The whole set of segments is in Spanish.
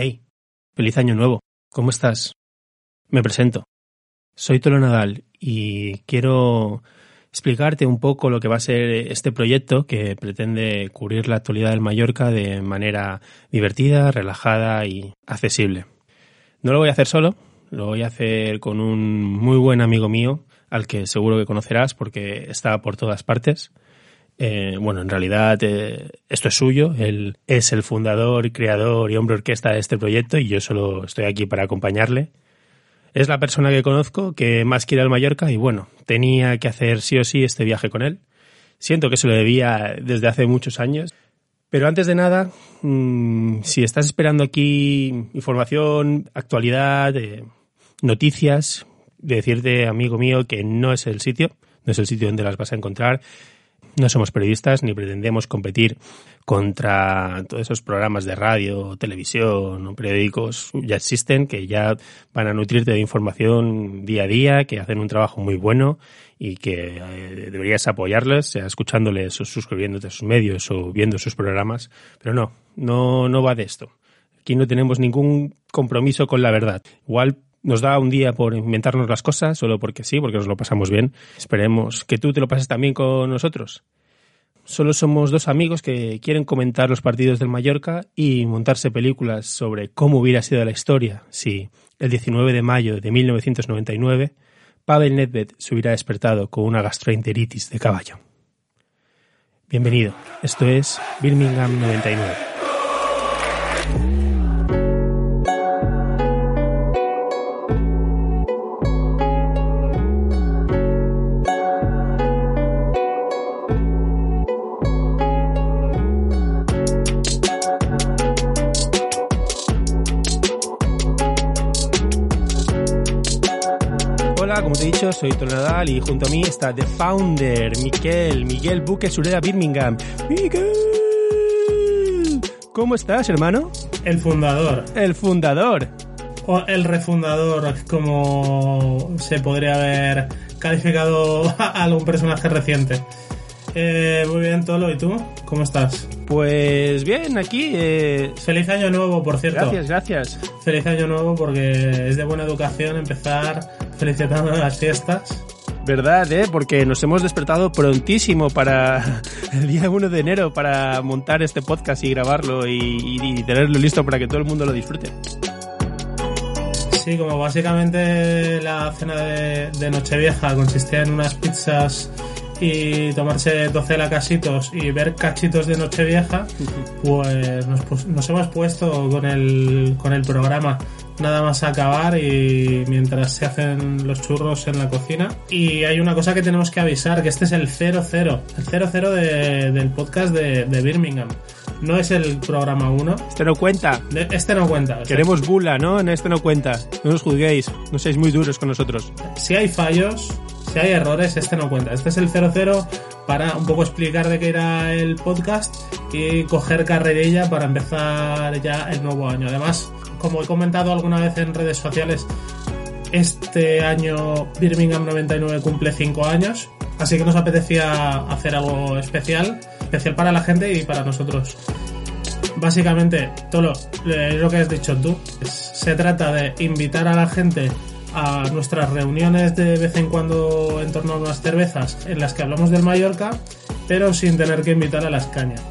Hey, feliz año nuevo. ¿Cómo estás? Me presento. Soy Tolo Nadal y quiero explicarte un poco lo que va a ser este proyecto que pretende cubrir la actualidad del Mallorca de manera divertida, relajada y accesible. No lo voy a hacer solo, lo voy a hacer con un muy buen amigo mío, al que seguro que conocerás porque está por todas partes. Eh, bueno, en realidad eh, esto es suyo, él es el fundador, creador y hombre orquesta de este proyecto y yo solo estoy aquí para acompañarle. Es la persona que conozco que más quiere al Mallorca y bueno, tenía que hacer sí o sí este viaje con él. Siento que se lo debía desde hace muchos años. Pero antes de nada, mmm, si estás esperando aquí información, actualidad, eh, noticias, decirte, amigo mío, que no es el sitio, no es el sitio donde las vas a encontrar. No somos periodistas ni pretendemos competir contra todos esos programas de radio, televisión o periódicos ya existen, que ya van a nutrirte de información día a día, que hacen un trabajo muy bueno y que eh, deberías apoyarles, sea escuchándoles o suscribiéndote a sus medios o viendo sus programas. Pero no, no, no va de esto. Aquí no tenemos ningún compromiso con la verdad. Igual nos da un día por inventarnos las cosas, solo porque sí, porque nos lo pasamos bien. Esperemos que tú te lo pases también con nosotros. Solo somos dos amigos que quieren comentar los partidos del Mallorca y montarse películas sobre cómo hubiera sido la historia si el 19 de mayo de 1999 Pavel Nedved se hubiera despertado con una gastroenteritis de caballo. Bienvenido, esto es Birmingham 99. Soy Tonadal y junto a mí está The Founder, Miguel, Miguel Buque Sureda Birmingham. ¡Miguel! ¿Cómo estás, hermano? El fundador. El fundador. O el refundador, como se podría haber calificado a algún personaje reciente. Eh, muy bien, Tolo, ¿y tú? ¿Cómo estás? Pues bien, aquí. Eh... Feliz año nuevo, por cierto. Gracias, gracias. Feliz año nuevo porque es de buena educación empezar felicitando las fiestas. ¿Verdad, eh? Porque nos hemos despertado prontísimo para el día 1 de enero para montar este podcast y grabarlo y, y, y tenerlo listo para que todo el mundo lo disfrute. Sí, como básicamente la cena de, de Nochevieja consistía en unas pizzas y tomarse 12 lacasitos y ver cachitos de Nochevieja, pues nos, nos, hemos puesto con el, con el programa nada más acabar y mientras se hacen los churros en la cocina. Y hay una cosa que tenemos que avisar, que este es el 00, el 00 de, del podcast de, de Birmingham. No es el programa 1. Este no cuenta. Este no cuenta. Queremos bula, ¿no? En este no cuenta. No nos juzguéis. No seáis muy duros con nosotros. Si hay fallos, si hay errores, este no cuenta. Este es el 00 para un poco explicar de qué era el podcast y coger carrerilla para empezar ya el nuevo año. Además, como he comentado alguna vez en redes sociales, este año Birmingham 99 cumple 5 años, así que nos apetecía hacer algo especial, especial para la gente y para nosotros. Básicamente, todo lo que has dicho tú, se trata de invitar a la gente a nuestras reuniones de vez en cuando en torno a unas cervezas en las que hablamos del Mallorca, pero sin tener que invitar a las cañas.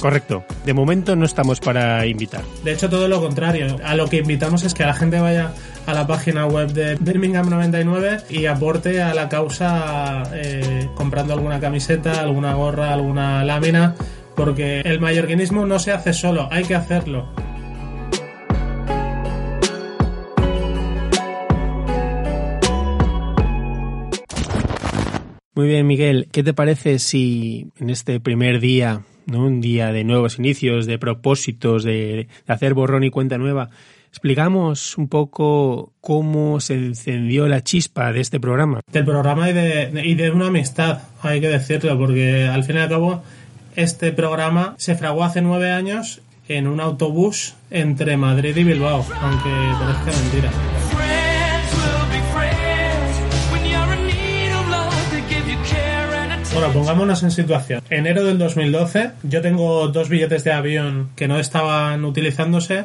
Correcto. De momento no estamos para invitar. De hecho, todo lo contrario. A lo que invitamos es que la gente vaya a la página web de Birmingham 99 y aporte a la causa eh, comprando alguna camiseta, alguna gorra, alguna lámina, porque el mallorquinismo no se hace solo, hay que hacerlo. Muy bien, Miguel. ¿Qué te parece si en este primer día ¿no? un día de nuevos inicios, de propósitos, de, hacer borrón y cuenta nueva. Explicamos un poco cómo se encendió la chispa de este programa. Del programa y de, y de una amistad, hay que decirlo, porque al fin y al cabo este programa se fraguó hace nueve años en un autobús entre Madrid y Bilbao, aunque parezca mentira. Pongámonos en situación. Enero del 2012, yo tengo dos billetes de avión que no estaban utilizándose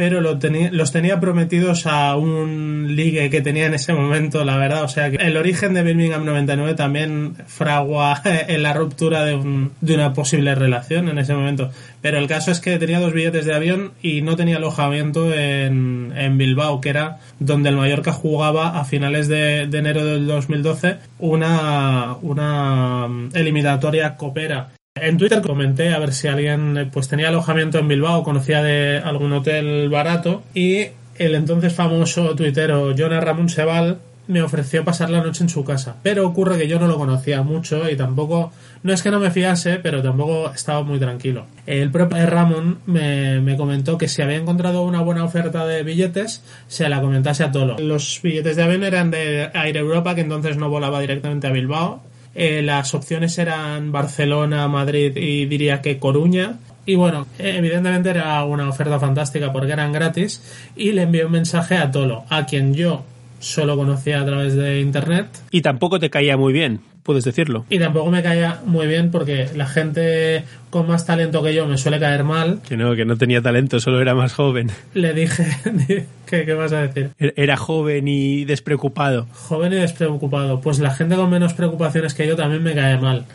pero los tenía prometidos a un ligue que tenía en ese momento, la verdad. O sea, que el origen de Birmingham 99 también fragua en la ruptura de, un, de una posible relación en ese momento. Pero el caso es que tenía dos billetes de avión y no tenía alojamiento en, en Bilbao, que era donde el Mallorca jugaba a finales de, de enero del 2012 una, una eliminatoria copera en Twitter comenté a ver si alguien eh, pues tenía alojamiento en Bilbao, conocía de algún hotel barato y el entonces famoso tuitero Jonas Ramón Sebal me ofreció pasar la noche en su casa. Pero ocurre que yo no lo conocía mucho y tampoco, no es que no me fiase, pero tampoco estaba muy tranquilo. El propio Ramón me, me, comentó que si había encontrado una buena oferta de billetes, se la comentase a Tolo. Los billetes de avión eran de Air Europa, que entonces no volaba directamente a Bilbao, eh, las opciones eran Barcelona, Madrid y diría que Coruña. Y bueno, evidentemente era una oferta fantástica porque eran gratis. Y le envié un mensaje a Tolo, a quien yo solo conocía a través de internet. Y tampoco te caía muy bien, puedes decirlo. Y tampoco me caía muy bien porque la gente con más talento que yo me suele caer mal. Que no, que no tenía talento, solo era más joven. Le dije, ¿qué, qué vas a decir? Era joven y despreocupado. Joven y despreocupado. Pues la gente con menos preocupaciones que yo también me cae mal.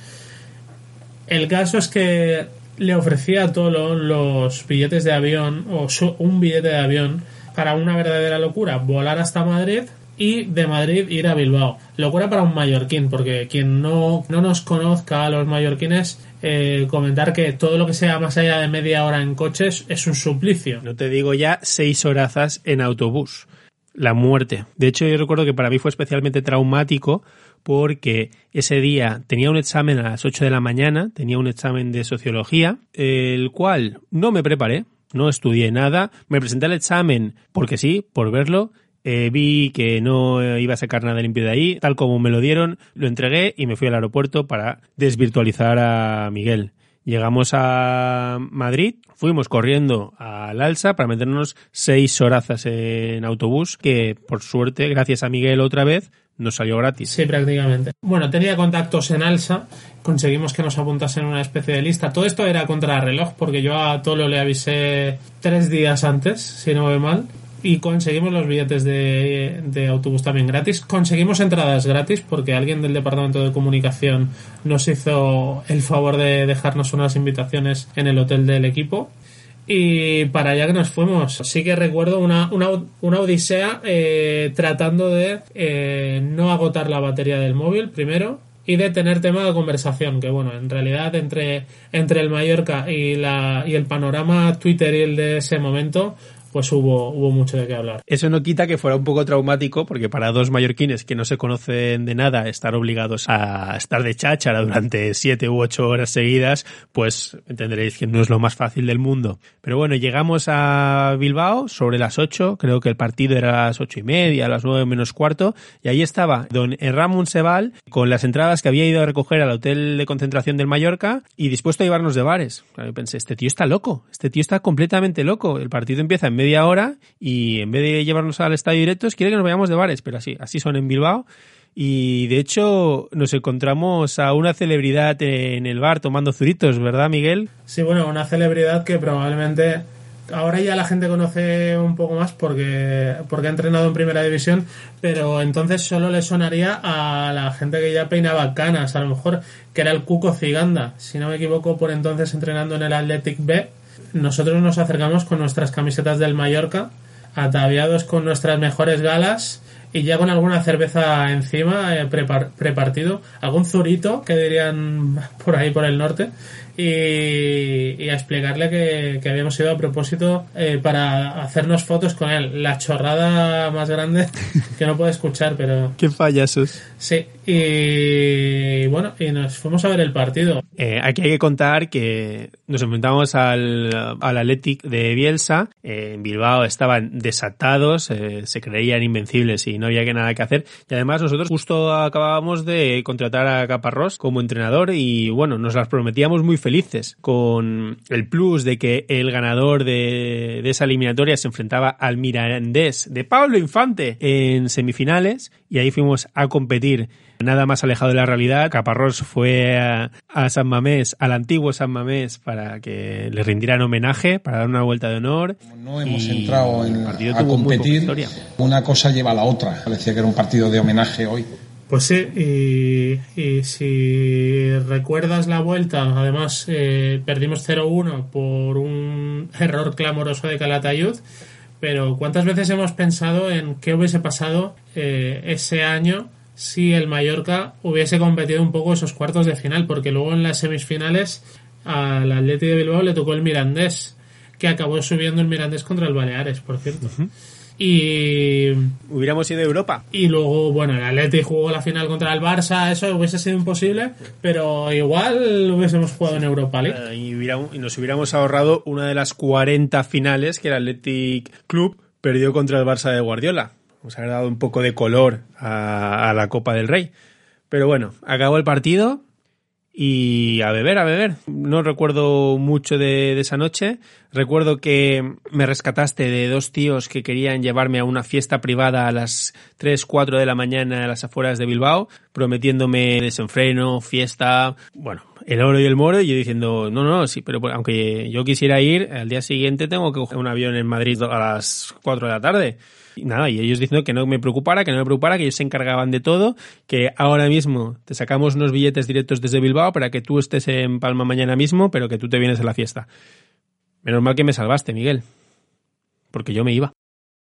El caso es que le ofrecía a Tolo los billetes de avión, o un billete de avión, para una verdadera locura, volar hasta Madrid y de Madrid ir a Bilbao. Locura para un mallorquín, porque quien no, no nos conozca a los mallorquines, eh, comentar que todo lo que sea más allá de media hora en coches es un suplicio. No te digo ya seis horazas en autobús. La muerte. De hecho, yo recuerdo que para mí fue especialmente traumático porque ese día tenía un examen a las 8 de la mañana, tenía un examen de sociología, el cual no me preparé, no estudié nada, me presenté al examen porque sí, por verlo, eh, vi que no iba a sacar nada limpio de ahí, tal como me lo dieron, lo entregué y me fui al aeropuerto para desvirtualizar a Miguel. Llegamos a Madrid, fuimos corriendo al Alsa para meternos seis horazas en autobús, que por suerte, gracias a Miguel otra vez, nos salió gratis. Sí, prácticamente. Bueno, tenía contactos en Alsa, conseguimos que nos apuntasen una especie de lista. Todo esto era contra reloj, porque yo a Tolo le avisé tres días antes, si no me mal, y conseguimos los billetes de, de, autobús también gratis. Conseguimos entradas gratis porque alguien del departamento de comunicación nos hizo el favor de dejarnos unas invitaciones en el hotel del equipo. Y para allá que nos fuimos. Sí que recuerdo una, una, una odisea eh, tratando de eh, no agotar la batería del móvil primero y de tener tema de conversación, que bueno, en realidad entre, entre el Mallorca y, la, y el panorama Twitter y el de ese momento, pues hubo, hubo mucho de qué hablar. Eso no quita que fuera un poco traumático, porque para dos mallorquines que no se conocen de nada, estar obligados a estar de cháchara durante siete u ocho horas seguidas, pues entenderéis que no es lo más fácil del mundo. Pero bueno, llegamos a Bilbao sobre las ocho, creo que el partido era a las ocho y media, a las nueve menos cuarto, y ahí estaba don Ramón Sebal con las entradas que había ido a recoger al hotel de concentración del Mallorca y dispuesto a llevarnos de bares. Claro, pensé, este tío está loco, este tío está completamente loco. El partido empieza en medio media hora y en vez de llevarnos al estadio directos quiere que nos vayamos de bares, pero así, así son en Bilbao. Y de hecho nos encontramos a una celebridad en el bar tomando zuritos, ¿verdad, Miguel? Sí, bueno, una celebridad que probablemente ahora ya la gente conoce un poco más porque, porque ha entrenado en primera división, pero entonces solo le sonaría a la gente que ya peinaba canas, a lo mejor que era el Cuco Ciganda, si no me equivoco, por entonces entrenando en el Athletic B nosotros nos acercamos con nuestras camisetas del Mallorca, ataviados con nuestras mejores galas y ya con alguna cerveza encima eh, prepartido, algún zurito que dirían por ahí por el norte y, a explicarle que, habíamos ido a propósito eh, para hacernos fotos con él. La chorrada más grande que no puede escuchar, pero... Qué payasos. Sí, y bueno, y nos fuimos a ver el partido. Eh, aquí hay que contar que nos enfrentamos al, al Athletic de Bielsa. Eh, en Bilbao estaban desatados, se creían invencibles y no había que nada que hacer. Y además nosotros justo acabábamos de contratar a Caparrós como entrenador y bueno, nos las prometíamos muy felices con el plus de que el ganador de, de esa eliminatoria se enfrentaba al Mirandés de Pablo Infante en semifinales y ahí fuimos a competir nada más alejado de la realidad. Caparrós fue a, a, San Mamés, al antiguo San Mamés, para que le rindieran homenaje, para dar una vuelta de honor. No hemos entrado en, a competir, una cosa lleva a la otra. Parecía que era un partido de homenaje hoy. Pues sí, y, y, si recuerdas la vuelta, además eh, perdimos 0-1 por un error clamoroso de Calatayud, pero ¿cuántas veces hemos pensado en qué hubiese pasado eh, ese año si el Mallorca hubiese competido un poco esos cuartos de final? Porque luego en las semifinales al Atleti de Bilbao le tocó el Mirandés, que acabó subiendo el Mirandés contra el Baleares, por cierto. Uh -huh. Y. Hubiéramos ido a Europa. Y luego, bueno, el Atleti jugó la final contra el Barça, eso hubiese sido imposible, pero igual hubiésemos jugado en Europa League. Uh, y, hubiera, y, nos hubiéramos ahorrado una de las 40 finales que el Athletic Club perdió contra el Barça de Guardiola. Nos ha dado un poco de color a, la Copa del Rey. Pero bueno, acabó el partido, y a beber, a beber. No recuerdo mucho de, esa noche. Recuerdo que me rescataste de dos tíos que querían llevarme a una fiesta privada a las 3, 4 de la mañana a las afueras de Bilbao, prometiéndome desenfreno, fiesta, bueno, el oro y el moro, y yo diciendo, no, no, sí, pero aunque yo quisiera ir, al día siguiente tengo que coger un avión en Madrid a las 4 de la tarde. Y nada, y ellos diciendo que no me preocupara, que no me preocupara, que ellos se encargaban de todo, que ahora mismo te sacamos unos billetes directos desde Bilbao para que tú estés en Palma mañana mismo, pero que tú te vienes a la fiesta. Menos mal que me salvaste, Miguel. Porque yo me iba.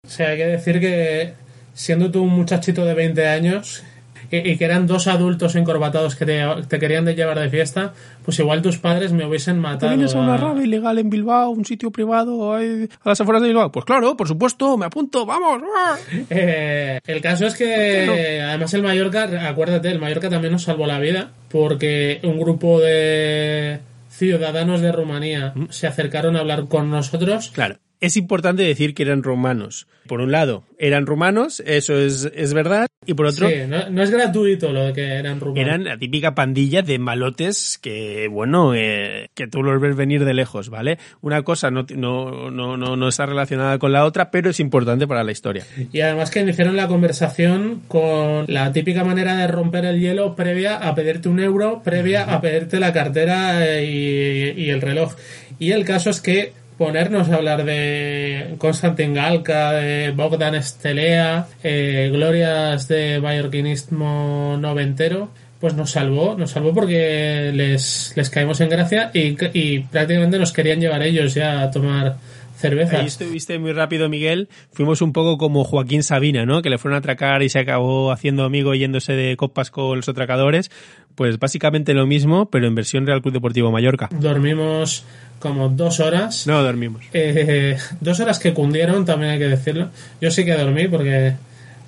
O sea, hay que decir que siendo tú un muchachito de 20 años y, que eran dos adultos encorbatados que te, te, querían de llevar de fiesta, pues igual tus padres me hubiesen matado. ¿Te vienes a una rave ilegal en Bilbao, un sitio privado a las afueras de Bilbao? Pues claro, por supuesto, me apunto, vamos. Eh, el caso es que, además, el Mallorca, acuérdate, el Mallorca también nos salvó la vida porque un grupo de ciudadanos de Rumanía ¿Mm? se acercaron a hablar con nosotros. Claro es importante decir que eran romanos. Por un lado, eran romanos, eso es, es verdad, y por otro... Sí, no, no, es gratuito lo de que eran romanos. Eran la típica pandilla de malotes que, bueno, eh, que tú los ves venir de lejos, ¿vale? Una cosa no, no, no, no, no está relacionada con la otra, pero es importante para la historia. Y además que iniciaron la conversación con la típica manera de romper el hielo previa a pedirte un euro, previa a pedirte la cartera y, y el reloj. Y el caso es que ponernos a hablar de Konstantin Galka, de Bogdan Estelea, eh, glorias de mallorquinismo noventero, pues nos salvó, nos salvó porque les, les caímos en gracia y, y prácticamente nos querían llevar ellos ya a tomar cerveza. Ahí estuviste muy rápido, Miguel. Fuimos un poco como Joaquín Sabina, ¿no? Que le fueron a atracar y se acabó haciendo amigo yéndose de copas con los atracadores. Pues básicamente lo mismo, pero en versión Real Club Deportivo Mallorca. Dormimos como dos horas. No, dormimos. Eh, dos horas que cundieron, también hay que decirlo. Yo sí que dormí porque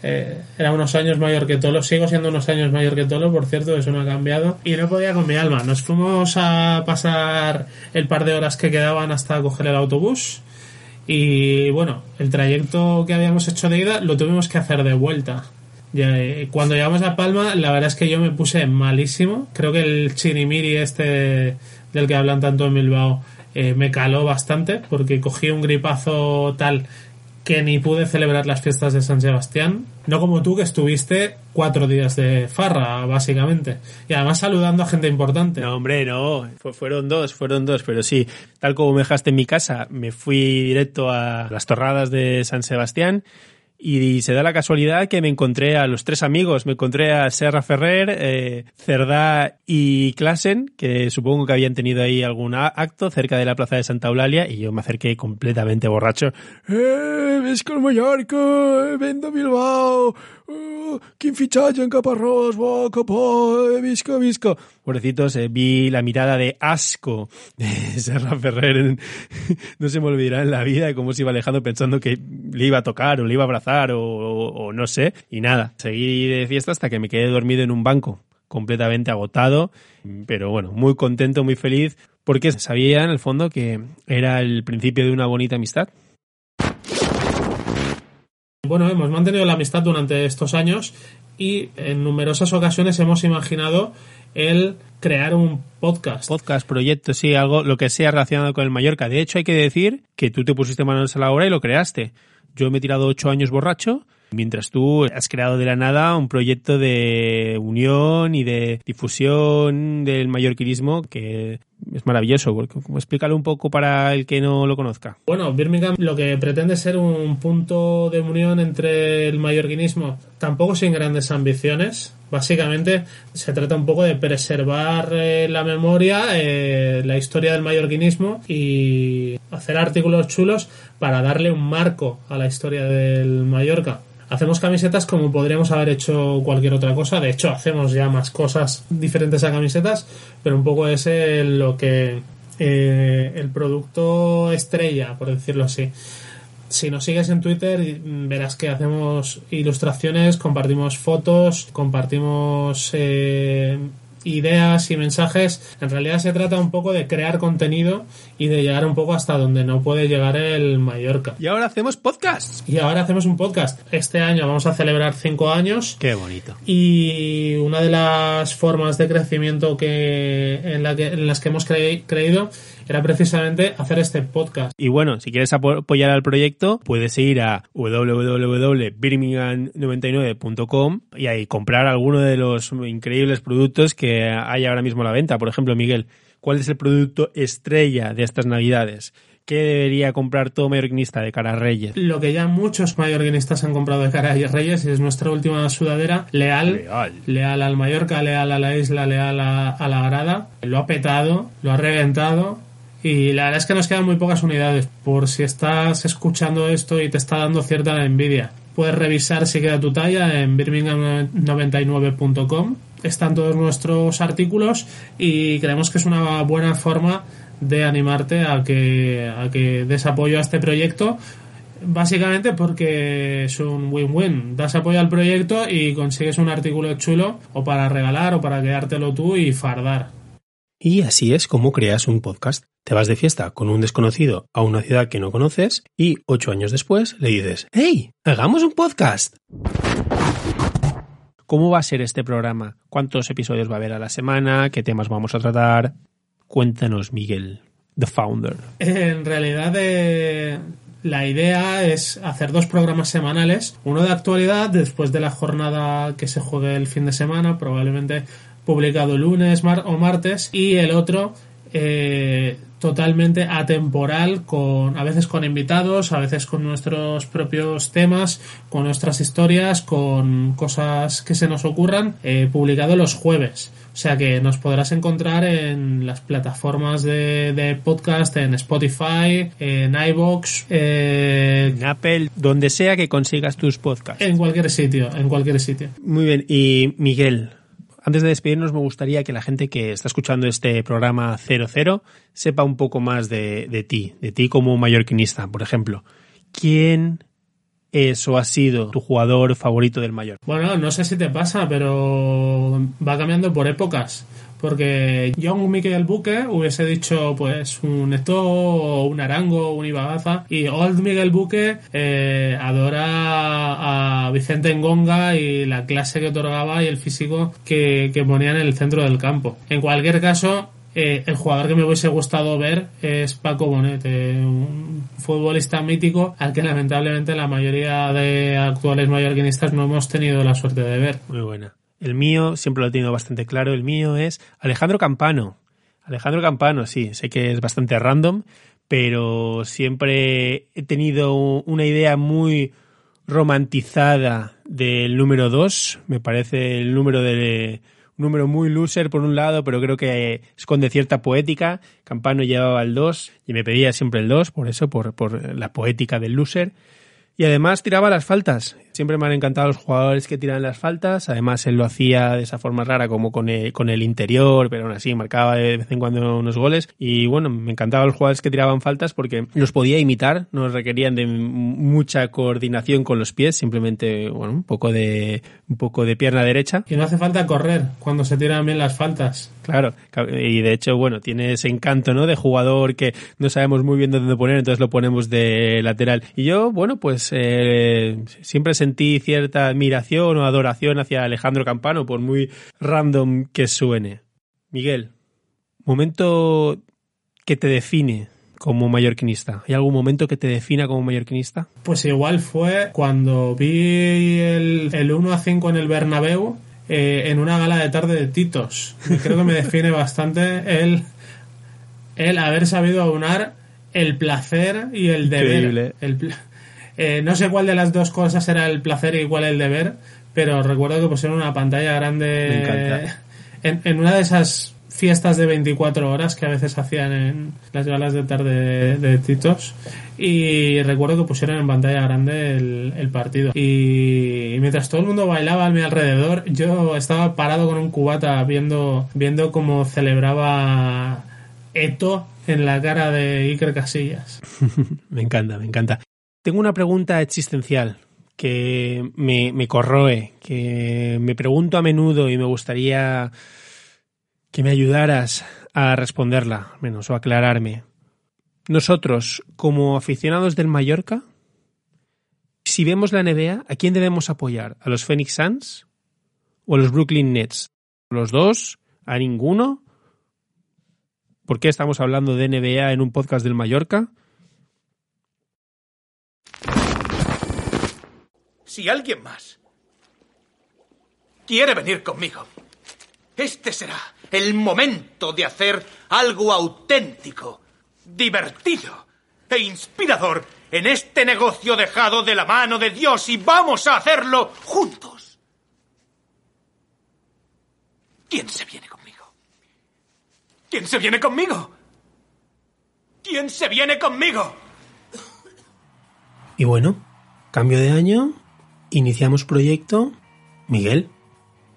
eh, era unos años mayor que Tolo. Sigo siendo unos años mayor que Tolo, por cierto, eso no ha cambiado. Y no podía con mi alma. Nos fuimos a pasar el par de horas que quedaban hasta coger el autobús. Y bueno, el trayecto que habíamos hecho de ida lo tuvimos que hacer de vuelta. Eh, Cuando llegamos a Palma, la verdad es que yo me puse malísimo. Creo que el chirimiri este del que hablan tanto en Bilbao eh, me caló bastante porque cogí un gripazo tal que ni pude celebrar las fiestas de San Sebastián. No como tú que estuviste cuatro días de farra, básicamente. Y además saludando a gente importante. No, hombre, no. fueron dos, fueron dos. Pero sí, tal como me dejaste en mi casa, me fui directo a las torradas de San Sebastián. Y se da la casualidad que me encontré a los tres amigos. Me encontré a Serra Ferrer, eh, Cerdá y Klassen, que supongo que habían tenido ahí algún acto cerca de la plaza de Santa Eulalia. Y yo me acerqué completamente borracho. ¡Eh! ¡Ves con Mallorca! ¡Vendo Bilbao! Uh, quin fitxatge en Caparrós, visca, visca. Pobrecitos, eh, vi la mirada de asco de Serra Ferrer. no se me olvidará en la vida cómo se iba alejando pensando que le iba a tocar o le iba a abrazar o, o, o no sé. Y nada, seguí de fiesta hasta que me quedé dormido en un banco completamente agotado, pero bueno, muy contento, muy feliz, porque sabía en el fondo que era el principio de una bonita amistad. Bueno, hemos mantenido la amistad durante estos años y en numerosas ocasiones hemos imaginado el crear un podcast. Podcast, proyecto, sí, algo, lo que sea relacionado con el Mallorca. De hecho, hay que decir que tú te pusiste manos a la obra y lo creaste. Yo me he tirado ocho años borracho, mientras tú has creado de la nada un proyecto de unión y de difusión del mallorquinismo que es maravilloso. Explícalo un poco para el que no lo conozca. Bueno, Birmingham lo que pretende ser un punto de unión entre el mallorquinismo, tampoco sin grandes ambiciones. Básicamente se trata un poco de preservar eh, la memoria, eh, la historia del mallorquinismo y hacer artículos chulos para darle un marco a la historia del Mallorca. Hacemos camisetas como podríamos haber hecho cualquier otra cosa. De hecho, hacemos ya más cosas diferentes a camisetas, pero un poco es lo que eh, el producto estrella, por decirlo así. Si nos sigues en Twitter, verás que hacemos ilustraciones, compartimos fotos, compartimos eh, ideas y mensajes. En realidad se trata un poco de crear contenido y de llegar un poco hasta donde no puede llegar el Mallorca. Y ahora hacemos podcast. Y ahora hacemos un podcast. Este año vamos a celebrar cinco años. Qué bonito. Y una de las formas de crecimiento que en, la que, en las que hemos creído era precisamente hacer este podcast. Y bueno, si quieres apoyar al proyecto, puedes ir a www.birmingham99.com y ahí comprar alguno de los increíbles productos que hay ahora mismo a la venta. Por ejemplo, Miguel, ¿cuál es el producto estrella de estas navidades? ¿Qué debería comprar todo mallorquinista de cara a Reyes? Lo que ya muchos mallorquinistas han comprado de cara a Reyes es nuestra última sudadera, leal, leal, al Mallorca, leal a la isla, leal a la grada. Lo ha petado, lo ha reventado y la verdad es que nos quedan muy pocas unidades. Por si estás escuchando esto y te está dando cierta envidia. Puedes revisar si queda tu talla en birmingham99.com. Están todos nuestros artículos y creemos que es una buena forma de animarte a que, a que des apoyo a este proyecto. Básicamente porque es un win-win. Das apoyo al proyecto y consigues un artículo chulo o para regalar o para quedártelo tú y fardar. Y así es como creas un podcast. Te vas de fiesta con un desconocido a una ciudad que no conoces y ocho años después le dices, ¡Hey! ¡Hagamos un podcast! ¿Cómo va a ser este programa? ¿Cuántos episodios va a haber a la semana? ¿Qué temas vamos a tratar? Cuéntanos, Miguel, The Founder. En realidad, eh, la idea es hacer dos programas semanales, uno de actualidad después de la jornada que se juegue el fin de semana, probablemente publicado lunes o martes, y el otro eh, totalmente atemporal, con a veces con invitados, a veces con nuestros propios temas, con nuestras historias, con cosas que se nos ocurran, eh, publicado los jueves. O sea que nos podrás encontrar en las plataformas de, podcast, en Spotify, en iBox, eh, en Apple, donde sea que consigas tus podcasts. En cualquier sitio, en cualquier sitio. Muy bien. Y Miguel, antes de despedirnos, me gustaría que la gente que está escuchando este programa 00 sepa un poco más de, de ti, de ti como mallorquinista, por ejemplo. ¿Quién es o ha sido tu jugador favorito del Mayor? Bueno, no sé si te pasa, pero va cambiando por épocas. Porque John Miquel Buque hubiese dicho pues un Eto, un Arango, un Ibagaza. Y Old Miguel Buque eh, adora a Vicente Ngonga y la clase que otorgaba y el físico que, que ponía en el centro del campo. En cualquier caso, eh, el jugador que me hubiese gustado ver es Paco Bonet, un futbolista mítico al que lamentablemente la mayoría de actuales mallorquinistas no hemos tenido la suerte de ver. Muy buena. El mío, siempre lo he tenido bastante claro, el mío es Alejandro Campano. Alejandro Campano, sí, sé que es bastante random, pero siempre he tenido una idea muy romantizada del número 2. Me parece el número de un número muy loser por un lado, pero creo que esconde cierta poética. Campano llevaba el 2 y me pedía siempre el 2, por eso, por, por la poética del loser. Y además tiraba las faltas. Siempre me han encantado los jugadores que tiran las faltas. Además, él lo hacía de esa forma rara, como con el, con el interior, pero aún así marcaba de vez en cuando unos goles. Y bueno, me encantaban los jugadores que tiraban faltas porque los podía imitar, no requerían de mucha coordinación con los pies, simplemente, bueno, un poco de, un poco de pierna derecha. Y no hace falta correr cuando se tiran bien las faltas. Claro, y de hecho, bueno, tiene ese encanto, ¿no? De jugador que no sabemos muy bien dónde poner, entonces lo ponemos de lateral. Y yo, bueno, pues eh, siempre sentí cierta admiración o adoración hacia Alejandro Campano, por muy random que suene. Miguel, momento que te define como mallorquinista? ¿Hay algún momento que te defina como mallorquinista? Pues igual fue cuando vi el, el 1 a 5 en el Bernabéu eh, en una gala de tarde de Titos. creo que me define bastante el, el haber sabido aunar el placer y el deber. El, eh, no sé cuál de las dos cosas era el placer y cuál el deber, pero recuerdo que pusieron una pantalla grande en, en, una de esas fiestas de 24 horas que a veces hacían en las galas de tarde de, Titos. Y recuerdo que pusieron en pantalla grande el, partido. Y, mientras todo el mundo bailaba a mi alrededor yo estaba parado con un cubata viendo viendo cómo celebraba Eto en la cara de Iker Casillas. Me encanta me encanta tengo una pregunta existencial que me, me corroe, que me pregunto a menudo y me gustaría que me ayudaras a responderla, menos o aclararme. Nosotros, como aficionados del Mallorca, si vemos la NBA, ¿a quién debemos apoyar? ¿A los Phoenix Suns o a los Brooklyn Nets? ¿Los dos? ¿A ninguno? ¿Por qué estamos hablando de NBA en un podcast del Mallorca? Si alguien más quiere venir conmigo, este será el momento de hacer algo auténtico, divertido e inspirador en este negocio dejado de la mano de Dios y vamos a hacerlo juntos. ¿Quién se viene conmigo? ¿Quién se viene conmigo? ¿Quién se viene conmigo? Y bueno, cambio de año, iniciamos proyecto. Miguel,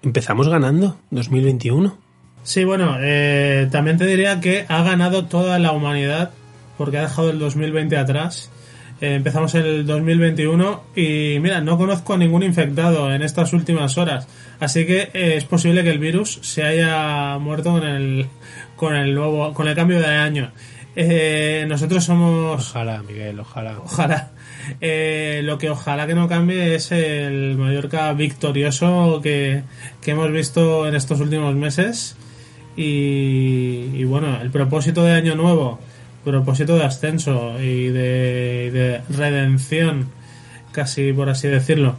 empezamos ganando 2021. Sí, bueno, eh, también te diría que ha ganado toda la humanidad porque ha dejado el 2020 atrás. Eh, empezamos el 2021 y mira, no conozco a ningún infectado en estas últimas horas. Así que eh, es posible que el virus se haya muerto con el, con el nuevo, con el cambio de año. Nosotros somos. Ojalá, Miguel, ojalá. Ojalá. Eh, lo que ojalá que no cambie es el Mallorca victorioso que, hemos visto en estos últimos meses. Y, bueno, el propósito de Año Nuevo, propósito de ascenso y de, redención, casi por así decirlo.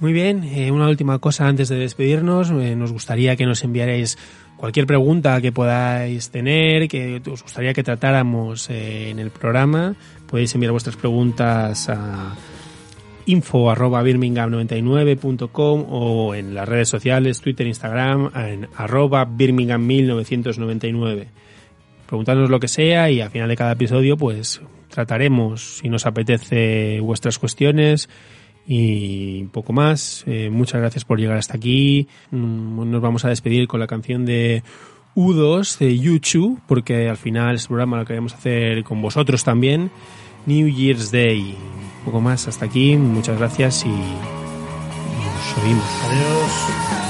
Muy bien, eh, una última cosa antes de despedirnos. Eh, nos gustaría que nos enviarais cualquier pregunta que podáis tener, que os gustaría que tratáramos en el programa podéis enviar vuestras preguntas a info.birmingham99.com o en las redes sociales, Twitter, Instagram, en arroba birmingham1999. Preguntadnos lo que sea y al final de cada episodio pues trataremos, si nos apetece, vuestras cuestiones y poco más. Eh, muchas gracias por llegar hasta aquí. Mm, nos vamos a despedir con la canción de U2 de YouTube, porque al final este programa lo queremos hacer con vosotros también. New Year's Day. Un poco más hasta aquí. Muchas gracias y nos oímos. Adiós.